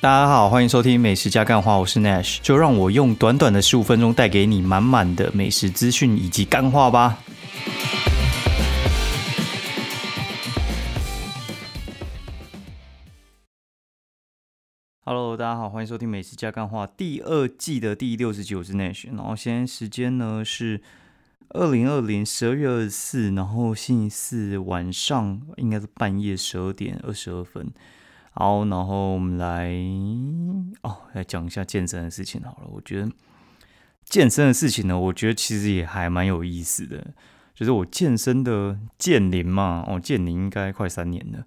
大家好，欢迎收听美食加干话，我是 Nash，就让我用短短的十五分钟带给你满满的美食资讯以及干话吧。Hello，大家好，欢迎收听美食加干话第二季的第六十集，我是 Nash。然后现在时间呢是二零二零十二月二十四，然后星期四晚上应该是半夜十二点二十二分。好，然后我们来哦，来讲一下健身的事情好了。我觉得健身的事情呢，我觉得其实也还蛮有意思的。就是我健身的健龄嘛，哦，健龄应该快三年了。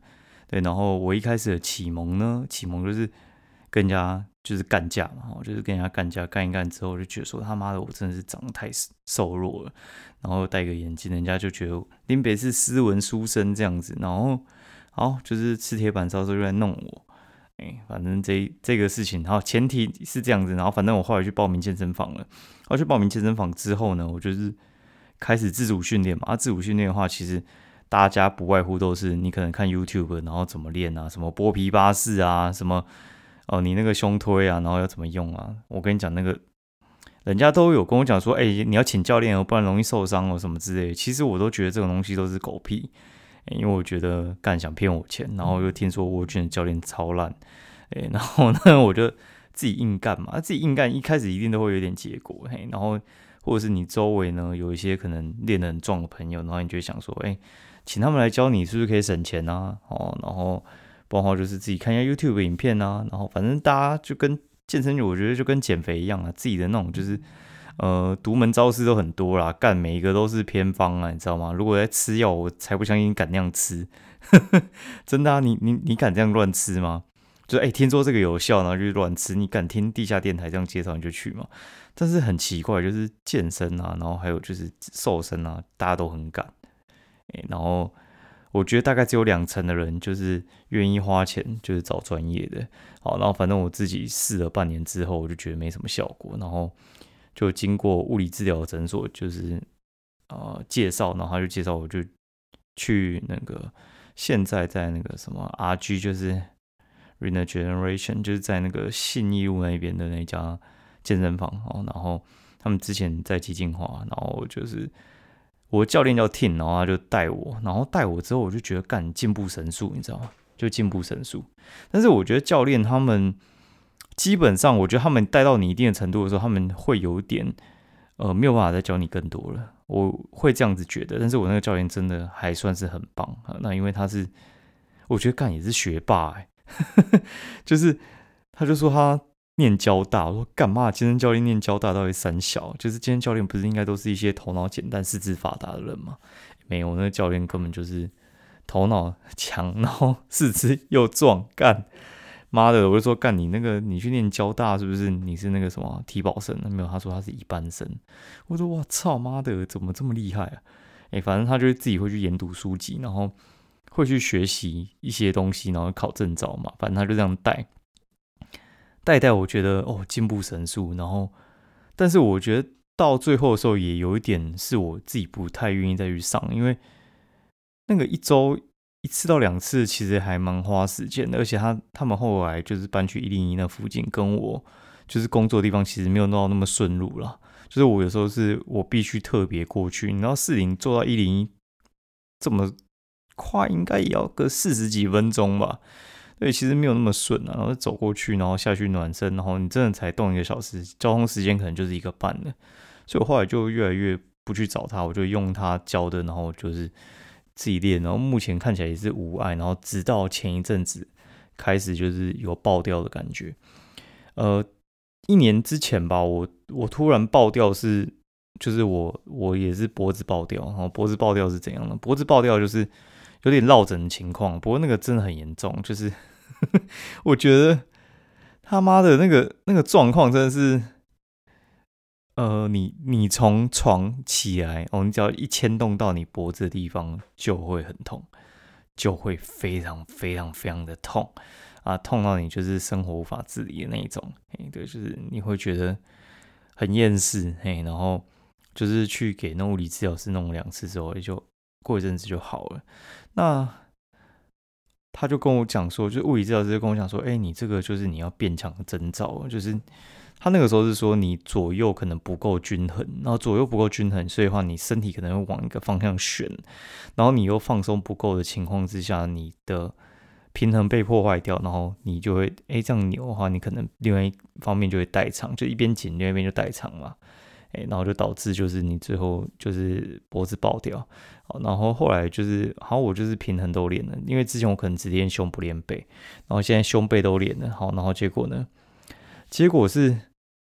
对，然后我一开始的启蒙呢，启蒙就是跟人家就是干架嘛，哦，就是跟人家干架，干一干之后就觉得说他妈的我真的是长得太瘦弱了，然后戴个眼镜，人家就觉得林北是斯文书生这样子，然后。好，就是吃铁板烧时候就来弄我，哎，反正这这个事情，好，前提是这样子，然后反正我后来去报名健身房了。我去报名健身房之后呢，我就是开始自主训练嘛。啊，自主训练的话，其实大家不外乎都是你可能看 YouTube，然后怎么练啊，什么剥皮巴士啊，什么哦，你那个胸推啊，然后要怎么用啊？我跟你讲，那个人家都有跟我讲说，哎，你要请教练哦，不然容易受伤哦，什么之类。其实我都觉得这种东西都是狗屁。因为我觉得干想骗我钱，然后又听说沃俊的教练超烂，哎，然后呢，我就自己硬干嘛，自己硬干，一开始一定都会有点结果，嘿，然后或者是你周围呢有一些可能练得很壮的朋友，然后你就想说，哎，请他们来教你，是不是可以省钱啊？哦，然后包括就是自己看一下 YouTube 影片啊，然后反正大家就跟健身，我觉得就跟减肥一样啊，自己的那种就是。呃，独门招式都很多啦，干每一个都是偏方啊，你知道吗？如果在吃药，我才不相信你敢那样吃，真的啊？你你你敢这样乱吃吗？就哎，听说这个有效，然后就乱吃，你敢听地下电台这样介绍你就去吗？但是很奇怪，就是健身啊，然后还有就是瘦身啊，大家都很敢，哎，然后我觉得大概只有两成的人就是愿意花钱，就是找专业的。好，然后反正我自己试了半年之后，我就觉得没什么效果，然后。就经过物理治疗诊所，就是呃介绍，然后他就介绍我就去那个现在在那个什么 RG，就是 Regeneration，就是在那个信义路那边的那家健身房哦。然后他们之前在基金化，然后就是我教练叫 Tim，然后他就带我，然后带我之后我就觉得干进步神速，你知道吗？就进步神速。但是我觉得教练他们。基本上，我觉得他们带到你一定的程度的时候，他们会有点，呃，没有办法再教你更多了。我会这样子觉得。但是我那个教练真的还算是很棒啊。那因为他是，我觉得干也是学霸哎，就是他就说他念交大，我说干嘛？健身教练念交大到底三小？就是健身教练不是应该都是一些头脑简单、四肢发达的人吗？没有，那个教练根本就是头脑强，然后四肢又壮，干。妈的！我就说干你那个，你去念交大是不是？你是那个什么体保生？没有，他说他是一般生。我说我操妈的，怎么这么厉害啊？哎，反正他就是自己会去研读书籍，然后会去学习一些东西，然后考证照嘛。反正他就这样带带带，我觉得哦进步神速。然后，但是我觉得到最后的时候，也有一点是我自己不太愿意再去上，因为那个一周。一次到两次其实还蛮花时间的，而且他他们后来就是搬去一零一那附近，跟我就是工作的地方其实没有弄到那么顺路了。就是我有时候是我必须特别过去，你知道四零坐到一零一这么快，应该也要个四十几分钟吧？对，其实没有那么顺啊。然后走过去，然后下去暖身，然后你真的才动一个小时，交通时间可能就是一个半了。所以我后来就越来越不去找他，我就用他教的，然后就是。自己练，然后目前看起来也是无碍，然后直到前一阵子开始就是有爆掉的感觉。呃，一年之前吧，我我突然爆掉是，就是我我也是脖子爆掉，然后脖子爆掉是怎样的？脖子爆掉就是有点落枕的情况，不过那个真的很严重，就是 我觉得他妈的那个那个状况真的是。呃，你你从床起来哦，你只要一牵动到你脖子的地方，就会很痛，就会非常非常非常的痛啊，痛到你就是生活无法自理的那一种。哎，对，就是你会觉得很厌世，哎，然后就是去给那物理治疗师弄两次之后，也就过一阵子就好了。那他就跟我讲说，就物理治疗师跟我讲说，哎，你这个就是你要变强的征兆，就是他那个时候是说你左右可能不够均衡，然后左右不够均衡，所以话你身体可能会往一个方向旋，然后你又放松不够的情况之下，你的平衡被破坏掉，然后你就会哎这样扭的话，你可能另外一方面就会代偿，就一边紧另外一边就代偿嘛。哎，然后就导致就是你最后就是脖子爆掉，好然后后来就是好，我就是平衡都练了，因为之前我可能只练胸不练背，然后现在胸背都练了，好，然后结果呢？结果是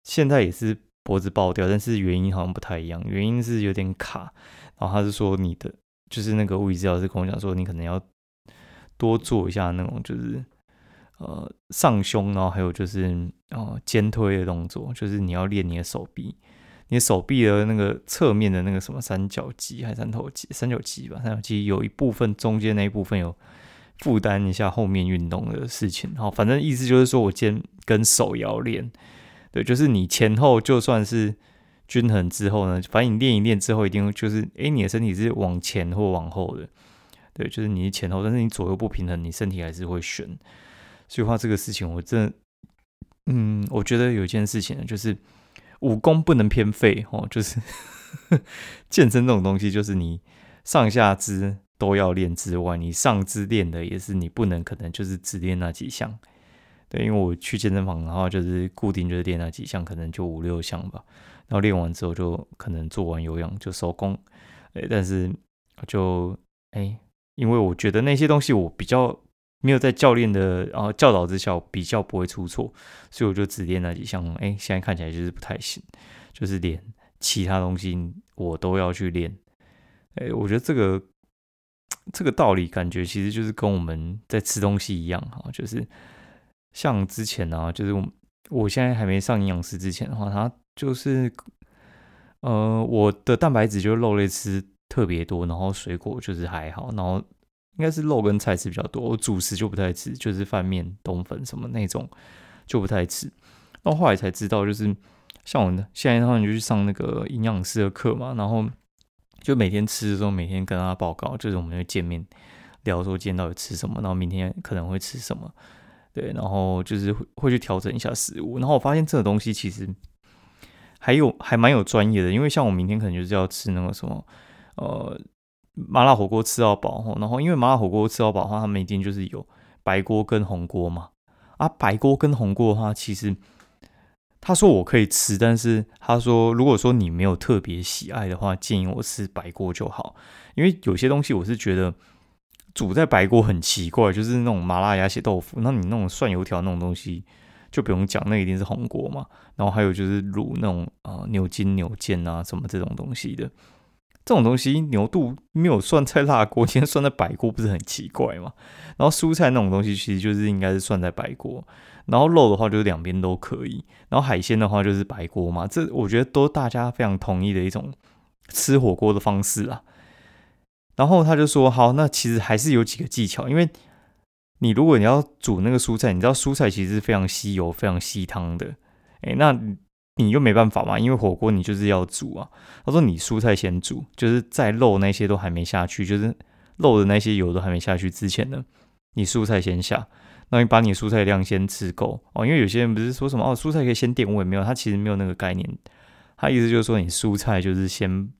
现在也是脖子爆掉，但是原因好像不太一样，原因是有点卡，然后他是说你的就是那个物理治疗师跟我讲说，你可能要多做一下那种就是呃上胸，然后还有就是呃肩推的动作，就是你要练你的手臂。你手臂的那个侧面的那个什么三角肌还是三头肌？三角肌吧，三角肌有一部分中间那一部分有负担一下后面运动的事情。好，反正意思就是说我肩跟手要练，对，就是你前后就算是均衡之后呢，反正你练一练之后，一定就是哎，你的身体是往前或往后的，对，就是你前后，但是你左右不平衡，你身体还是会旋。所以话这个事情，我真的，嗯，我觉得有一件事情呢，就是。武功不能偏废哦，就是 健身这种东西，就是你上下肢都要练之外，你上肢练的也是你不能可能就是只练那几项。对，因为我去健身房的话，就是固定就是练那几项，可能就五六项吧。然后练完之后就可能做完有氧就收工。哎，但是就哎，因为我觉得那些东西我比较。没有在教练的啊教导之下，比较不会出错，所以我就只练那几项。哎，现在看起来就是不太行，就是连其他东西我都要去练。哎，我觉得这个这个道理感觉其实就是跟我们在吃东西一样哈，就是像之前呢，就是我我现在还没上营养师之前的话，他就是呃我的蛋白质就是肉类吃特别多，然后水果就是还好，然后。应该是肉跟菜吃比较多，我主食就不太吃，就是饭面、冬粉什么那种就不太吃。那后来才知道，就是像我现在的话，你就去上那个营养师的课嘛，然后就每天吃的时候，每天跟他报告，就是我们会见面聊说今天到底吃什么，然后明天可能会吃什么，对，然后就是会会去调整一下食物。然后我发现这个东西其实还有还蛮有专业的，因为像我明天可能就是要吃那个什么，呃。麻辣火锅吃到饱然后因为麻辣火锅吃到饱的话，他们一定就是有白锅跟红锅嘛。啊，白锅跟红锅的话，其实他说我可以吃，但是他说如果说你没有特别喜爱的话，建议我吃白锅就好。因为有些东西我是觉得煮在白锅很奇怪，就是那种麻辣鸭血豆腐，那你那种涮油条那种东西就不用讲，那一定是红锅嘛。然后还有就是卤那种啊牛筋牛腱啊什么这种东西的。这种东西牛肚没有涮在辣锅，今天涮在白锅不是很奇怪吗？然后蔬菜那种东西其实就是应该是涮在白锅，然后肉的话就是两边都可以，然后海鲜的话就是白锅嘛。这我觉得都大家非常同意的一种吃火锅的方式啊。然后他就说：“好，那其实还是有几个技巧，因为你如果你要煮那个蔬菜，你知道蔬菜其实是非常吸油、非常吸汤的，诶，那。”你又没办法嘛，因为火锅你就是要煮啊。他说你蔬菜先煮，就是在肉那些都还没下去，就是肉的那些油都还没下去之前呢，你蔬菜先下。那你把你蔬菜量先吃够哦，因为有些人不是说什么哦，蔬菜可以先点味，没有，他其实没有那个概念。他意思就是说，你蔬菜就是先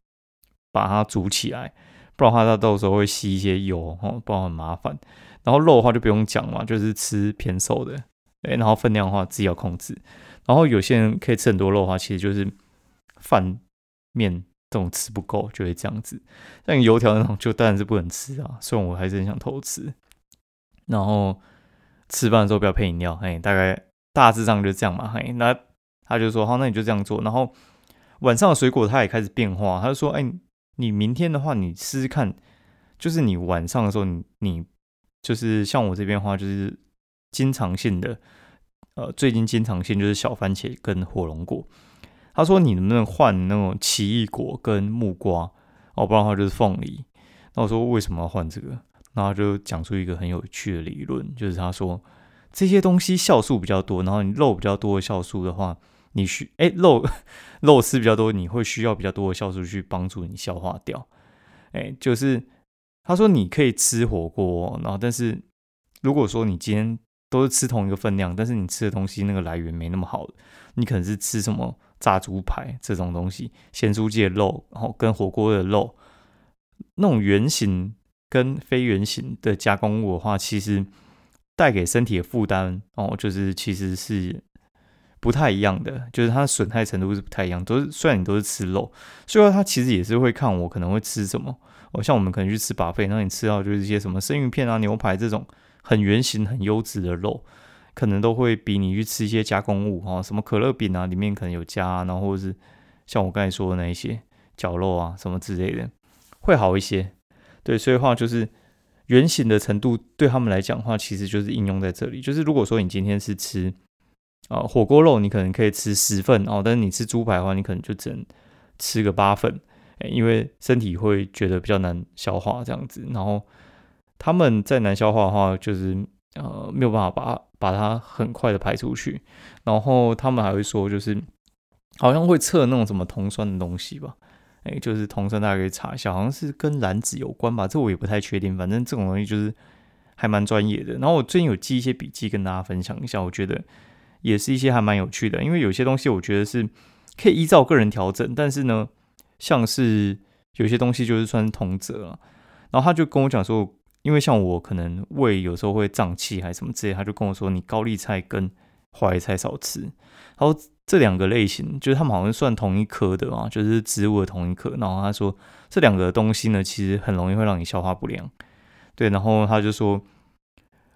把它煮起来，不然的话它到时候会吸一些油哦，不然很麻烦。然后肉的话就不用讲嘛，就是吃偏瘦的，对，然后分量的话自己要控制。然后有些人可以吃很多肉的话，其实就是饭面这种吃不够就会这样子。像油条那种就当然是不能吃啊，虽然我还是很想偷吃。然后吃饭的时候不要配饮料，哎，大概大致上就这样嘛。嘿，那他就说好，那你就这样做。然后晚上的水果他也开始变化，他就说，哎，你明天的话你试试看，就是你晚上的时候你你就是像我这边话就是经常性的。呃，最近经常性就是小番茄跟火龙果。他说你能不能换那种奇异果跟木瓜？哦，不然的话就是凤梨。那我说为什么要换这个？然后就讲出一个很有趣的理论，就是他说这些东西酵素比较多，然后你肉比较多的酵素的话，你需哎肉肉吃比较多，你会需要比较多的酵素去帮助你消化掉。哎，就是他说你可以吃火锅，然后但是。如果说你今天都是吃同一个分量，但是你吃的东西那个来源没那么好，你可能是吃什么炸猪排这种东西，咸猪鸡的肉，然后跟火锅的肉，那种圆形跟非圆形的加工物的话，其实带给身体的负担哦，就是其实是。不太一样的，就是它损害程度是不太一样。都是虽然你都是吃肉，所以说它其实也是会看我可能会吃什么。哦，像我们可能去吃把费，那你吃到就是一些什么生鱼片啊、牛排这种很圆形、很优质的肉，可能都会比你去吃一些加工物哈，什么可乐饼啊，里面可能有加，然后是像我刚才说的那一些绞肉啊什么之类的，会好一些。对，所以话就是圆形的程度对他们来讲的话，其实就是应用在这里。就是如果说你今天是吃。啊，火锅肉你可能可以吃十份哦，但是你吃猪排的话，你可能就只能吃个八份，因为身体会觉得比较难消化这样子。然后他们在难消化的话，就是呃没有办法把把它很快的排出去。然后他们还会说，就是好像会测那种什么酮酸的东西吧，哎，就是酮酸大家可以查一下，好像是跟燃脂有关吧，这我也不太确定。反正这种东西就是还蛮专业的。然后我最近有记一些笔记跟大家分享一下，我觉得。也是一些还蛮有趣的，因为有些东西我觉得是可以依照个人调整，但是呢，像是有些东西就是算同则了。然后他就跟我讲说，因为像我可能胃有时候会胀气还是什么之类，他就跟我说，你高丽菜跟花椰菜少吃。然后这两个类型就是他们好像算同一科的啊，就是植物的同一科。然后他说这两个东西呢，其实很容易会让你消化不良。对，然后他就说，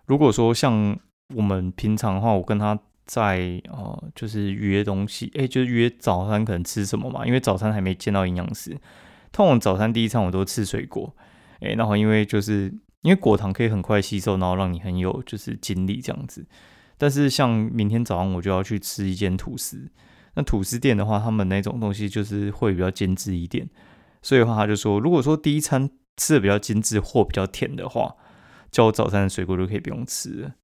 如果说像我们平常的话，我跟他。在呃，就是约东西，哎，就是约早餐可能吃什么嘛？因为早餐还没见到营养师。通常早餐第一餐我都吃水果，哎，然后因为就是因为果糖可以很快吸收，然后让你很有就是精力这样子。但是像明天早上我就要去吃一间吐司，那吐司店的话，他们那种东西就是会比较精致一点，所以的话他就说，如果说第一餐吃的比较精致或比较甜的话，叫我早餐的水果就可以不用吃了，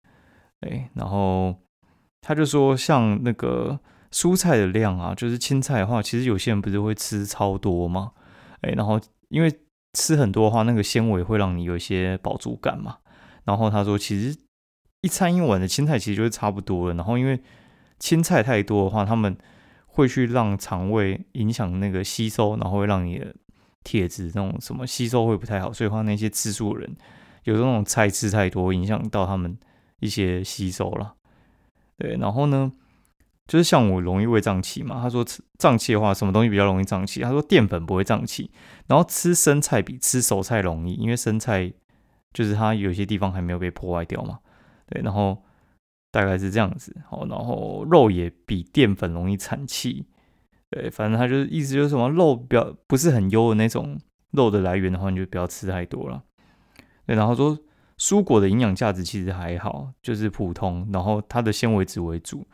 哎，然后。他就说，像那个蔬菜的量啊，就是青菜的话，其实有些人不是会吃超多吗？哎，然后因为吃很多的话，那个纤维会让你有一些饱足感嘛。然后他说，其实一餐一碗的青菜其实就是差不多了。然后因为青菜太多的话，他们会去让肠胃影响那个吸收，然后会让你的铁质那种什么吸收会不太好。所以话那些吃素的人，有那种菜吃太多，影响到他们一些吸收了。对，然后呢，就是像我容易胃胀气嘛。他说吃胀气的话，什么东西比较容易胀气？他说淀粉不会胀气，然后吃生菜比吃熟菜容易，因为生菜就是它有些地方还没有被破坏掉嘛。对，然后大概是这样子。好，然后肉也比淀粉容易产气。对，反正他就是意思就是什么肉比较不是很优的那种肉的来源的话，你就不要吃太多了。对，然后说。蔬果的营养价值其实还好，就是普通，然后它的纤维质为主，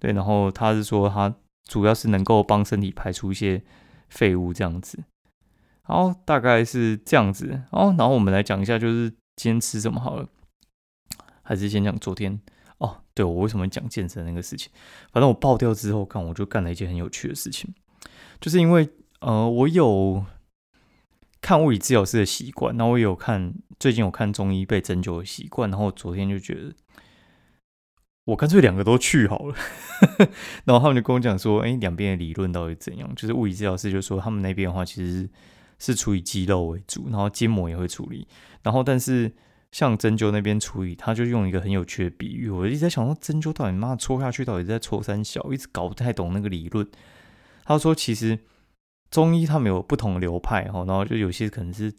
对，然后他是说它主要是能够帮身体排出一些废物这样子，好，大概是这样子，哦，然后我们来讲一下，就是今天吃什么好了，还是先讲昨天。哦，对我为什么讲健身那个事情，反正我爆掉之后，干我就干了一件很有趣的事情，就是因为呃，我有。看物理治疗师的习惯，那我有看最近有看中医被针灸的习惯，然后昨天就觉得我干脆两个都去好了，然后他们就跟我讲说，哎，两边的理论到底怎样？就是物理治疗师就说他们那边的话其实是处理肌肉为主，然后筋膜也会处理，然后但是像针灸那边处理，他就用一个很有趣的比喻，我一直在想说针灸到底妈戳下去到底在戳三小，一直搞不太懂那个理论。他说其实。中医他们有不同流派哈，然后就有些可能是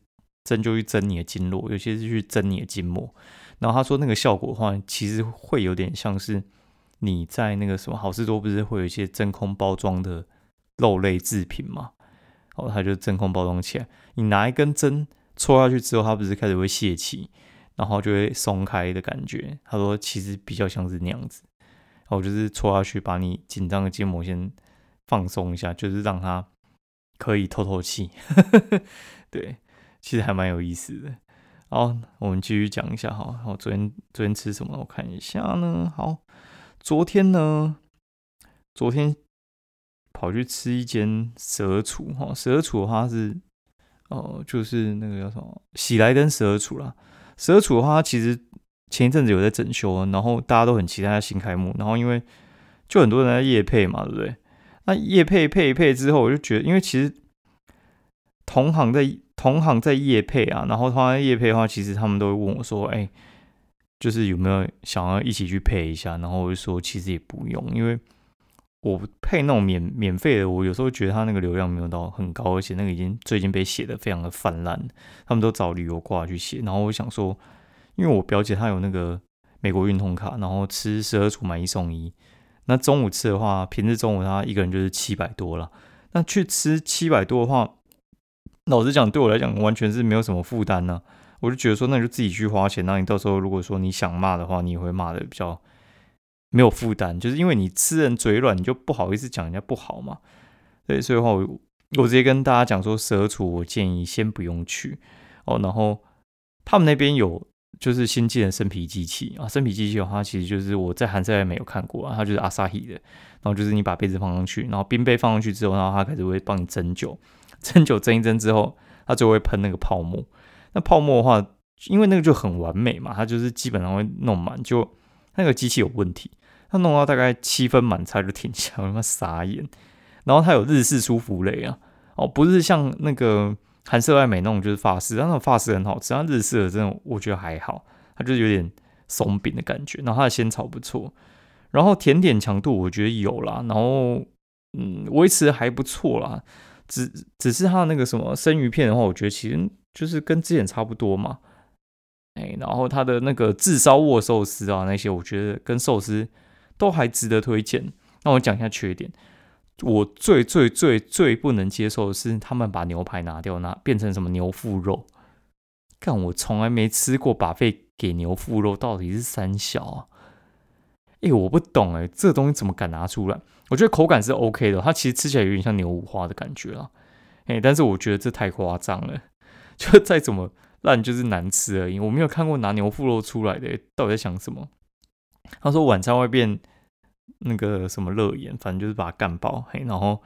针灸去针你的经络，有些是去针你的筋膜。然后他说那个效果的话，其实会有点像是你在那个什么好事多不是会有一些真空包装的肉类制品嘛？哦，它就真空包装起来，你拿一根针戳下去之后，它不是开始会泄气，然后就会松开的感觉。他说其实比较像是那样子，然后就是戳下去，把你紧张的筋膜先放松一下，就是让它。可以透透气，对，其实还蛮有意思的。好，我们继续讲一下哈。我昨天昨天吃什么？我看一下呢。好，昨天呢，昨天跑去吃一间蛇厨哈。蛇厨的话是，哦，就是那个叫什么喜来登蛇厨啦。蛇厨的话，其实前一阵子有在整修，然后大家都很期待它新开幕，然后因为就很多人在夜配嘛，对不对？那夜配配一配之后，我就觉得，因为其实同行在同行在夜配啊，然后他夜配的话，其实他们都会问我说：“哎，就是有没有想要一起去配一下？”然后我就说：“其实也不用，因为我配那种免免费的，我有时候觉得他那个流量没有到很高，而且那个已经最近被写的非常的泛滥，他们都找旅游挂去写。然后我想说，因为我表姐她有那个美国运通卡，然后吃十二组买一送一。”那中午吃的话，平日中午他一个人就是七百多了。那去吃七百多的话，老实讲，对我来讲完全是没有什么负担呢。我就觉得说，那你就自己去花钱。那你到时候如果说你想骂的话，你也会骂的比较没有负担，就是因为你吃人嘴软，你就不好意思讲人家不好嘛。对，所以的话，我我直接跟大家讲说，蛇厨我建议先不用去哦。然后他们那边有。就是新进的生皮机器啊，生皮机器的话，其实就是我在韩赛没有看过啊，它就是阿萨希的，然后就是你把杯子放上去，然后冰杯放上去之后，然后它开始会帮你蒸酒，蒸酒蒸一蒸之后，它就会喷那个泡沫。那泡沫的话，因为那个就很完美嘛，它就是基本上会弄满，就那个机器有问题，它弄到大概七分满它就停下，我他妈傻眼。然后它有日式舒芙蕾啊，哦，不是像那个。韩式外美那种就是法式，但那种法式很好吃。它日式的这种我觉得还好，它就是有点松饼的感觉。然后它的仙草不错，然后甜点强度我觉得有啦，然后嗯维持还不错啦。只只是它那个什么生鱼片的话，我觉得其实就是跟之前差不多嘛。哎，然后它的那个炙烧握寿司啊那些，我觉得跟寿司都还值得推荐。那我讲一下缺点。我最最最最不能接受的是，他们把牛排拿掉，拿变成什么牛腹肉。看，我从来没吃过把费给牛腹肉，到底是三小啊？哎，我不懂哎，这东西怎么敢拿出来？我觉得口感是 OK 的，它其实吃起来有点像牛五花的感觉啊。哎，但是我觉得这太夸张了，就再怎么烂就是难吃而已。我没有看过拿牛腹肉出来的，到底在想什么？他说晚餐会变。那个什么乐眼，反正就是把它干爆。嘿，然后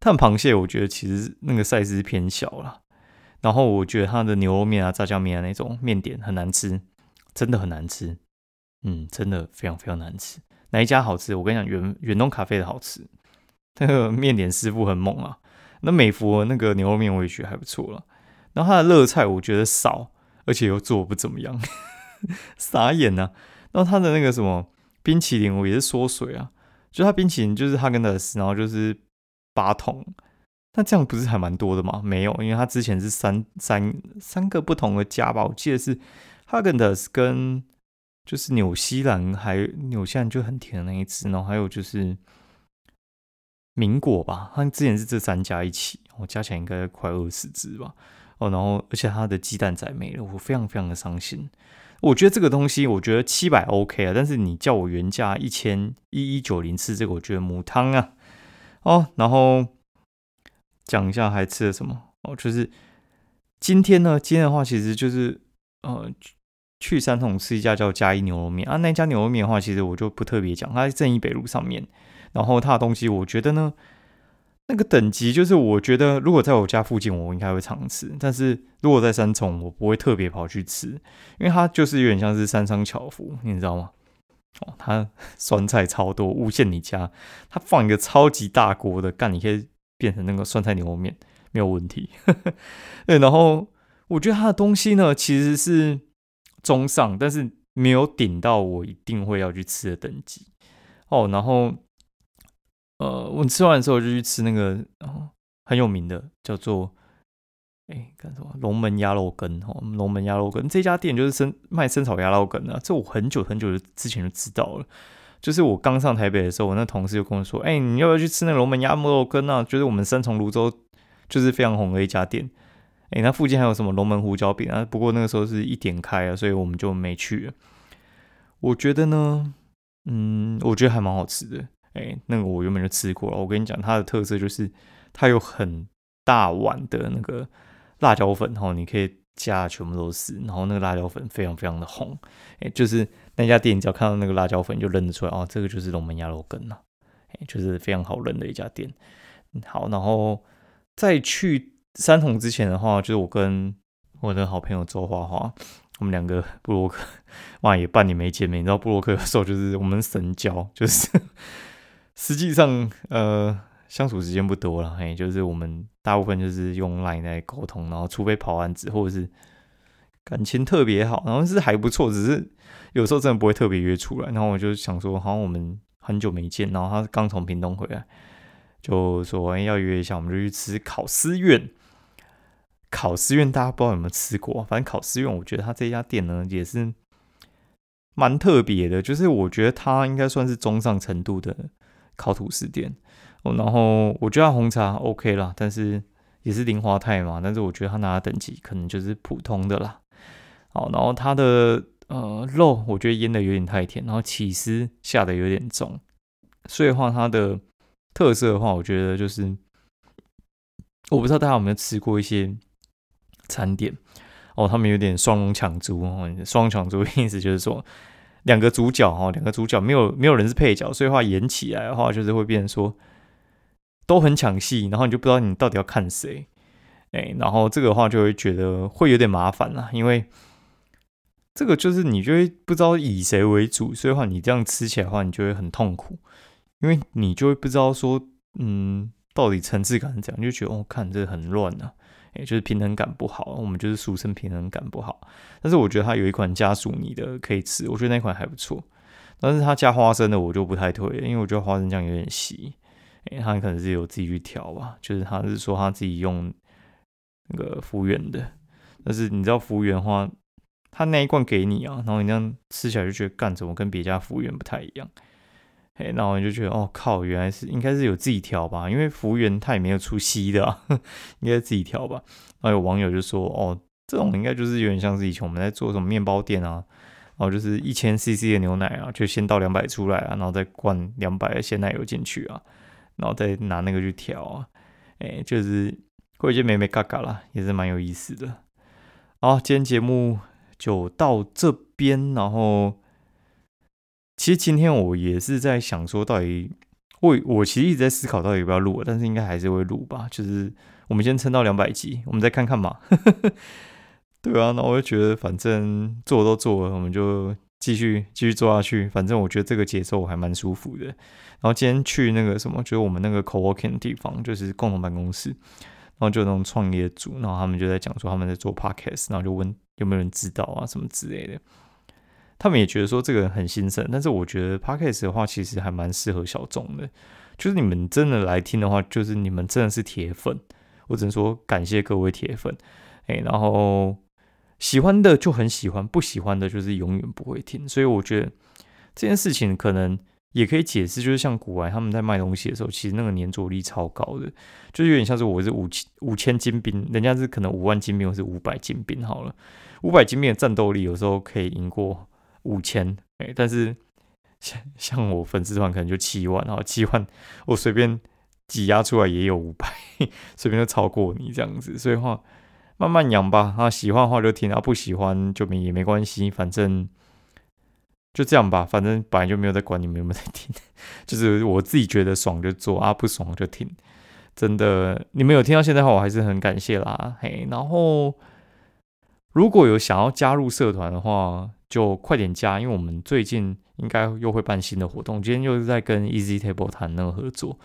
碳螃蟹，我觉得其实那个 size 偏小了。然后我觉得它的牛肉面啊、炸酱面啊那种面点很难吃，真的很难吃。嗯，真的非常非常难吃。哪一家好吃？我跟你讲，远远东咖啡的好吃。那个面点师傅很猛啊。那美孚那个牛肉面我也觉得还不错了。然后它的热菜我觉得少，而且又做不怎么样，傻眼呐。然后它的那个什么。冰淇淋我也是缩水啊，就它冰淇淋就是哈根达斯，然后就是八桶，那这样不是还蛮多的吗？没有，因为它之前是三三三个不同的家吧，我记得是哈根达斯跟就是纽西兰还纽西兰就很甜的那一只，然后还有就是民果吧，它之前是这三家一起，我加起来应该快二十只吧，哦，然后而且它的鸡蛋仔没了，我非常非常的伤心。我觉得这个东西，我觉得七百 OK 啊，但是你叫我原价一千一一九零吃这个，我觉得母汤啊。哦，然后讲一下还吃了什么哦，就是今天呢，今天的话其实就是呃去三桶吃一家叫嘉义牛肉面啊，那家牛肉面的话，其实我就不特别讲，它在正义北路上面，然后它的东西我觉得呢。那个等级就是，我觉得如果在我家附近，我应该会常吃。但是如果在三重，我不会特别跑去吃，因为它就是有点像是三商巧福，你知道吗？哦，它 酸菜超多，无限你加，它放一个超级大锅的，干你可以变成那个酸菜牛肉面，没有问题。对，然后我觉得它的东西呢，其实是中上，但是没有顶到我一定会要去吃的等级。哦，然后。呃，我吃完的时候就去吃那个很有名的，叫做哎干什么龙门鸭肉羹哦，龙门鸭肉羹这家店就是生卖生炒鸭肉羹的，这我很久很久之前就知道了。就是我刚上台北的时候，我那同事就跟我说，哎，你要不要去吃那龙门鸭肉羹啊？就是我们三重泸州就是非常红的一家店。哎，那附近还有什么龙门胡椒饼啊？不过那个时候是一点开啊，所以我们就没去。我觉得呢，嗯，我觉得还蛮好吃的。哎，那个我原本就吃过了。我跟你讲，它的特色就是它有很大碗的那个辣椒粉，然后你可以加全部都是，然后那个辣椒粉非常非常的红。哎，就是那家店，只要看到那个辣椒粉就认得出来哦，这个就是龙门鸭肉羹呐。哎，就是非常好认的一家店。好，然后在去三重之前的话，就是我跟我的好朋友周花花，我们两个布洛克，哇，也半年没见面。你知道布洛克的时候就是我们神交，就是实际上呃相处时间不多了，嘿，就是我们大部分就是用 Line 在沟通，然后除非跑完子或者是感情特别好，然后是还不错，只是有时候真的不会特别约出来。然后我就想说，好像我们很久没见，然后他刚从屏东回来。就说要约一下，我们就去吃烤思苑。烤思苑大家不知道有没有吃过？反正烤思苑，我觉得他这家店呢也是蛮特别的。就是我觉得它应该算是中上程度的烤吐司店。哦，然后我觉得红茶 OK 啦，但是也是零花泰嘛。但是我觉得他拿的等级可能就是普通的啦。好，然后它的呃肉，我觉得腌的有点太甜，然后起司下的有点重，所以话它的。特色的话，我觉得就是我不知道大家有没有吃过一些餐点哦，他们有点双龙抢珠哦，双抢珠意思就是说两个主角哦，两个主角没有没有人是配角，所以话演起来的话就是会变成说都很抢戏，然后你就不知道你到底要看谁，哎，然后这个话就会觉得会有点麻烦啦，因为这个就是你就会不知道以谁为主，所以话你这样吃起来的话，你就会很痛苦。因为你就会不知道说，嗯，到底层次感是怎样，你就觉得哦，看这很乱啊，也就是平衡感不好。我们就是俗称平衡感不好。但是我觉得它有一款加薯泥的可以吃，我觉得那款还不错。但是它加花生的我就不太推，因为我觉得花生酱有点稀。他可能是有自己去调吧，就是他是说他自己用那个服务员的。但是你知道服务员的话，他那一罐给你啊，然后你这样吃起来就觉得，干怎么跟别家服务员不太一样？哎，那我就觉得，哦靠，原来是应该是有自己调吧，因为服务员他也没有出息的，应该自己调吧。然后有网友就说，哦，这种应该就是有点像是以前我们在做什么面包店啊，然后就是一千 CC 的牛奶啊，就先倒两百出来啊，然后再灌两百的鲜奶油进去啊，然后再拿那个去调啊，哎，就是会一些美美嘎嘎啦，也是蛮有意思的。好，今天节目就到这边，然后。其实今天我也是在想说，到底我我其实一直在思考到底要不要录，但是应该还是会录吧。就是我们先撑到两百集，我们再看看嘛。对啊，那我就觉得反正做都做了，我们就继续继续做下去。反正我觉得这个节奏我还蛮舒服的。然后今天去那个什么，就是我们那个 co-working 的地方，就是共同办公室，然后就那种创业组，然后他们就在讲说他们在做 podcast，然后就问有没有人知道啊什么之类的。他们也觉得说这个人很新鲜，但是我觉得 podcast 的话其实还蛮适合小众的，就是你们真的来听的话，就是你们真的是铁粉，我只能说感谢各位铁粉，哎，然后喜欢的就很喜欢，不喜欢的就是永远不会听，所以我觉得这件事情可能也可以解释，就是像古玩他们在卖东西的时候，其实那个粘着力超高的，就是有点像是我是五千五千金兵，人家是可能五万金兵或是五百金兵好了，五百金兵的战斗力有时候可以赢过。五千哎，但是像像我粉丝团可能就七万，然后七万我随便挤压出来也有五百，随便就超过你这样子，所以话慢慢养吧。啊，喜欢的话就听，啊不喜欢就没也没关系，反正就这样吧。反正本来就没有在管你们有没有在听，就是我自己觉得爽就做，啊不爽就听。真的，你们有听到现在话，我还是很感谢啦。嘿，然后如果有想要加入社团的话。就快点加，因为我们最近应该又会办新的活动。今天又是在跟 Easy Table 谈那个合作，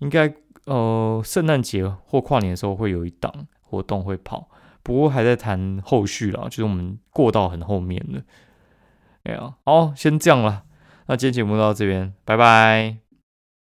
应该呃圣诞节或跨年的时候会有一档活动会跑，不过还在谈后续啦，就是我们过到很后面了。哎呀，好，先这样了，那今天节目到这边，拜拜。